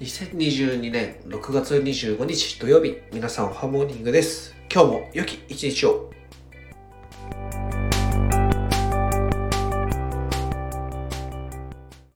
2022年6月25日土曜日、皆さんおはモーニングです。今日も良き一日を。